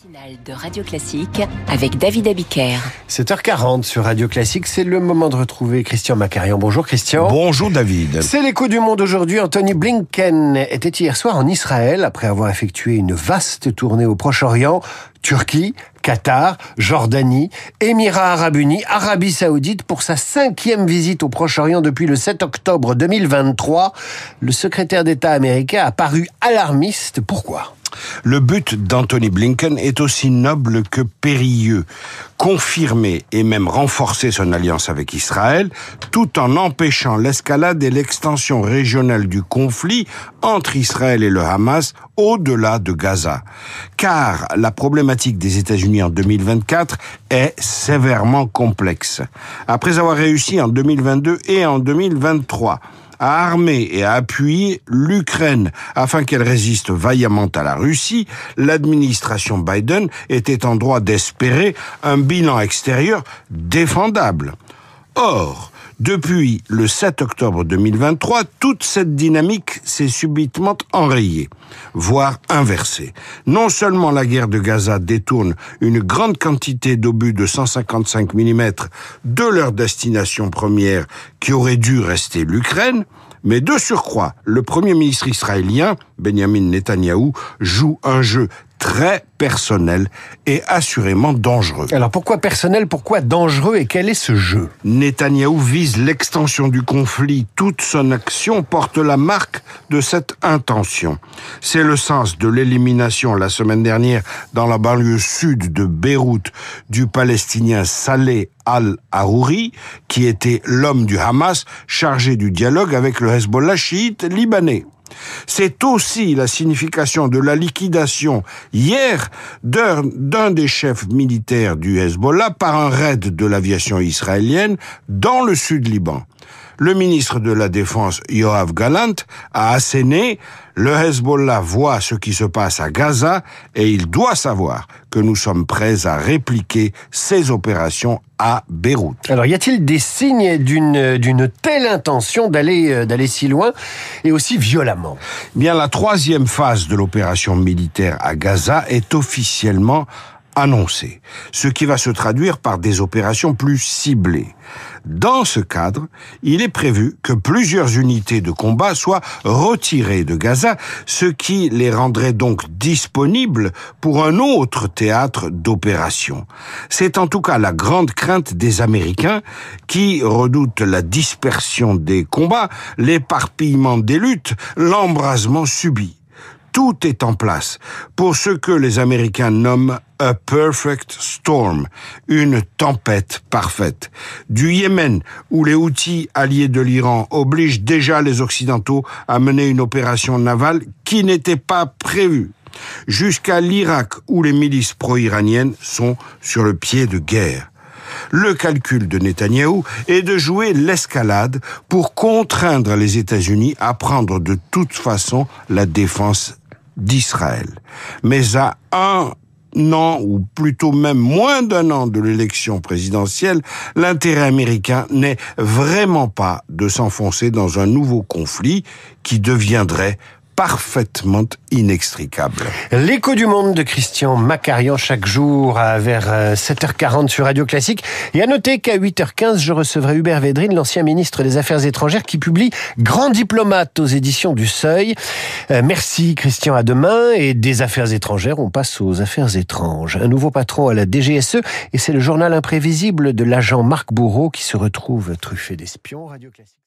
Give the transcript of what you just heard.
matinale de Radio Classique avec David Abiker. 7h40 sur Radio Classique, c'est le moment de retrouver Christian Macarian. Bonjour Christian. Bonjour David. C'est l'écho du monde aujourd'hui. Anthony Blinken était hier soir en Israël après avoir effectué une vaste tournée au Proche-Orient. Turquie, Qatar, Jordanie, Émirats arabes unis, Arabie saoudite pour sa cinquième visite au Proche-Orient depuis le 7 octobre 2023. Le secrétaire d'État américain a paru alarmiste. Pourquoi? Le but d'Anthony Blinken est aussi noble que périlleux. Confirmer et même renforcer son alliance avec Israël, tout en empêchant l'escalade et l'extension régionale du conflit entre Israël et le Hamas au-delà de Gaza. Car la problématique des États-Unis en 2024 est sévèrement complexe. Après avoir réussi en 2022 et en 2023 à armer et à appuyer l'Ukraine afin qu'elle résiste vaillamment à la Russie, l'administration Biden était en droit d'espérer un bilan extérieur défendable. Or, depuis le 7 octobre 2023, toute cette dynamique s'est subitement enrayée, voire inversée. Non seulement la guerre de Gaza détourne une grande quantité d'obus de 155 mm de leur destination première qui aurait dû rester l'Ukraine, mais de surcroît, le premier ministre israélien, Benjamin Netanyahou, joue un jeu très personnel et assurément dangereux. Alors pourquoi personnel, pourquoi dangereux et quel est ce jeu? Netanyahou vise l'extension du conflit. Toute son action porte la marque de cette intention. C'est le sens de l'élimination la semaine dernière dans la banlieue sud de Beyrouth du Palestinien Saleh al-Harouri, qui était l'homme du Hamas chargé du dialogue avec le Hezbollah chiite libanais. C'est aussi la signification de la liquidation hier d'un des chefs militaires du Hezbollah par un raid de l'aviation israélienne dans le sud Liban le ministre de la Défense Yoav Galant a asséné le Hezbollah voit ce qui se passe à Gaza et il doit savoir que nous sommes prêts à répliquer ces opérations à Beyrouth. Alors, y a-t-il des signes d'une d'une telle intention d'aller euh, d'aller si loin et aussi violemment? Bien, la troisième phase de l'opération militaire à Gaza est officiellement annoncé, ce qui va se traduire par des opérations plus ciblées. Dans ce cadre, il est prévu que plusieurs unités de combat soient retirées de Gaza, ce qui les rendrait donc disponibles pour un autre théâtre d'opération. C'est en tout cas la grande crainte des Américains qui redoutent la dispersion des combats, l'éparpillement des luttes, l'embrasement subi tout est en place pour ce que les Américains nomment a perfect storm, une tempête parfaite. Du Yémen, où les outils alliés de l'Iran obligent déjà les Occidentaux à mener une opération navale qui n'était pas prévue, jusqu'à l'Irak, où les milices pro-iraniennes sont sur le pied de guerre. Le calcul de Netanyahou est de jouer l'escalade pour contraindre les États-Unis à prendre de toute façon la défense d'Israël. Mais à un an, ou plutôt même moins d'un an de l'élection présidentielle, l'intérêt américain n'est vraiment pas de s'enfoncer dans un nouveau conflit qui deviendrait parfaitement inextricable. L'écho du monde de Christian Macarian chaque jour vers 7h40 euh, sur Radio Classique. Et à noter qu'à 8h15, je recevrai Hubert Védrine, l'ancien ministre des Affaires étrangères, qui publie Grand diplomate aux éditions du Seuil. Euh, merci Christian, à demain. Et des affaires étrangères, on passe aux affaires étranges. Un nouveau patron à la DGSE, et c'est le journal imprévisible de l'agent Marc Bourreau qui se retrouve truffé d'espions. Radio Classique.